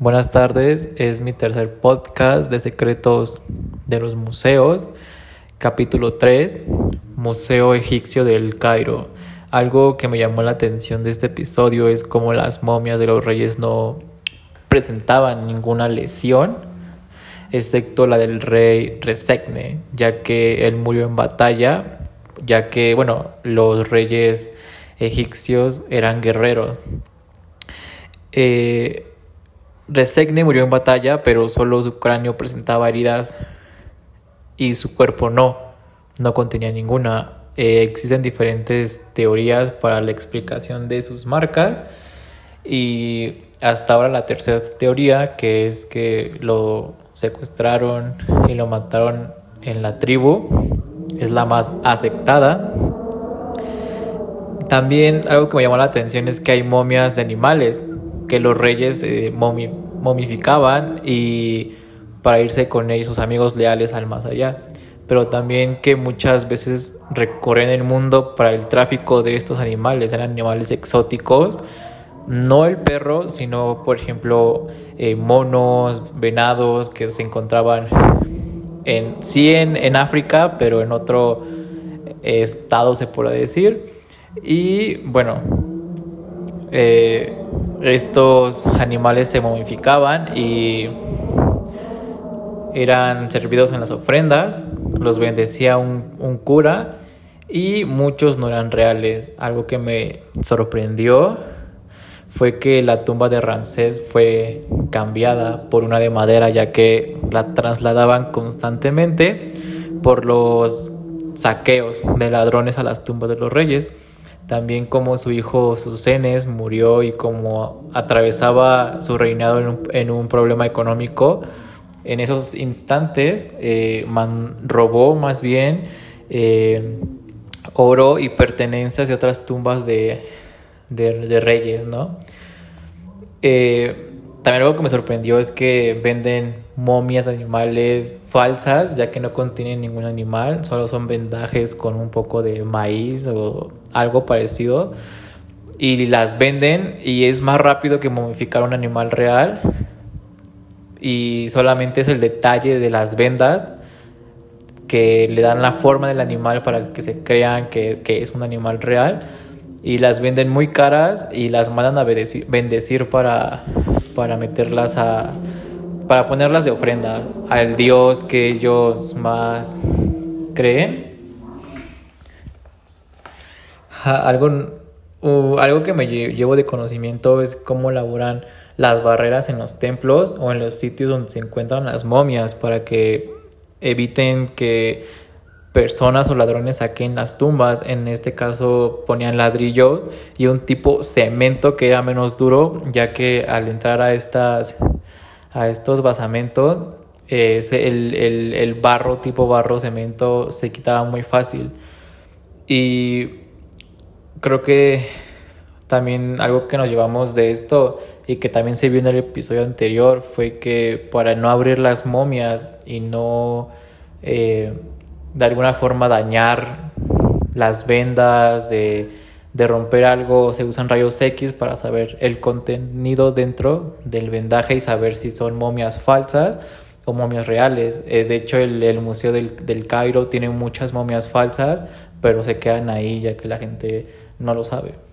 Buenas tardes, es mi tercer podcast de Secretos de los Museos, capítulo 3, Museo Egipcio del Cairo. Algo que me llamó la atención de este episodio es cómo las momias de los reyes no presentaban ninguna lesión, excepto la del rey Resegne, ya que él murió en batalla, ya que, bueno, los reyes egipcios eran guerreros. Eh, Resegne murió en batalla, pero solo su cráneo presentaba heridas y su cuerpo no, no contenía ninguna. Eh, existen diferentes teorías para la explicación de sus marcas y hasta ahora la tercera teoría, que es que lo secuestraron y lo mataron en la tribu, es la más aceptada. También algo que me llamó la atención es que hay momias de animales que los reyes eh, momificaban y para irse con ellos, sus amigos leales al más allá. Pero también que muchas veces recorren el mundo para el tráfico de estos animales, eran animales exóticos, no el perro, sino por ejemplo eh, monos, venados que se encontraban en, sí en, África, pero en otro estado se puede decir. Y bueno, eh, estos animales se momificaban y eran servidos en las ofrendas, los bendecía un, cura y muchos no eran reales. Algo que me sorprendió fue que la tumba de Ramsés fue cambiada por una de madera ya que la trasladaban constantemente por los saqueos de ladrones a las tumbas de los reyes también como su hijo Susenes murió y como atravesaba su reinado en un, problema económico, en esos instantes eh, robó más bien eh, oro y pertenencias de otras tumbas de, reyes, ¿no? Eh, también algo que me sorprendió es que venden momias de animales falsas, ya que no contienen ningún animal, solo son vendajes con un poco de maíz o algo parecido. Y las venden y es más rápido que momificar un animal real. Y solamente es el detalle de las vendas que le dan la forma del animal para que se crean que, que es un animal real. Y las venden muy caras y las mandan a bendecir para para meterlas a para ponerlas de ofrenda al dios que ellos más creen. Algo, algo que me llevo de conocimiento es cómo elaboran las barreras en los templos o en los sitios donde se encuentran las momias para que eviten que personas o ladrones saquen las tumbas. En este caso ponían ladrillos y un tipo cemento que era menos duro, ya que al entrar a estas a estos basamentos el, el, barro tipo barro cemento se quitaba muy fácil y creo que también algo que nos llevamos de esto y que también se vio en el episodio anterior fue que para no abrir las momias y no eh, de alguna forma dañar las vendas, de, romper algo, se usan rayos X para saber el contenido dentro del vendaje y saber si son momias falsas o momias reales. Eh, de hecho, el, Museo del, del, Cairo tiene muchas momias falsas, pero se quedan ahí ya que la gente no lo sabe.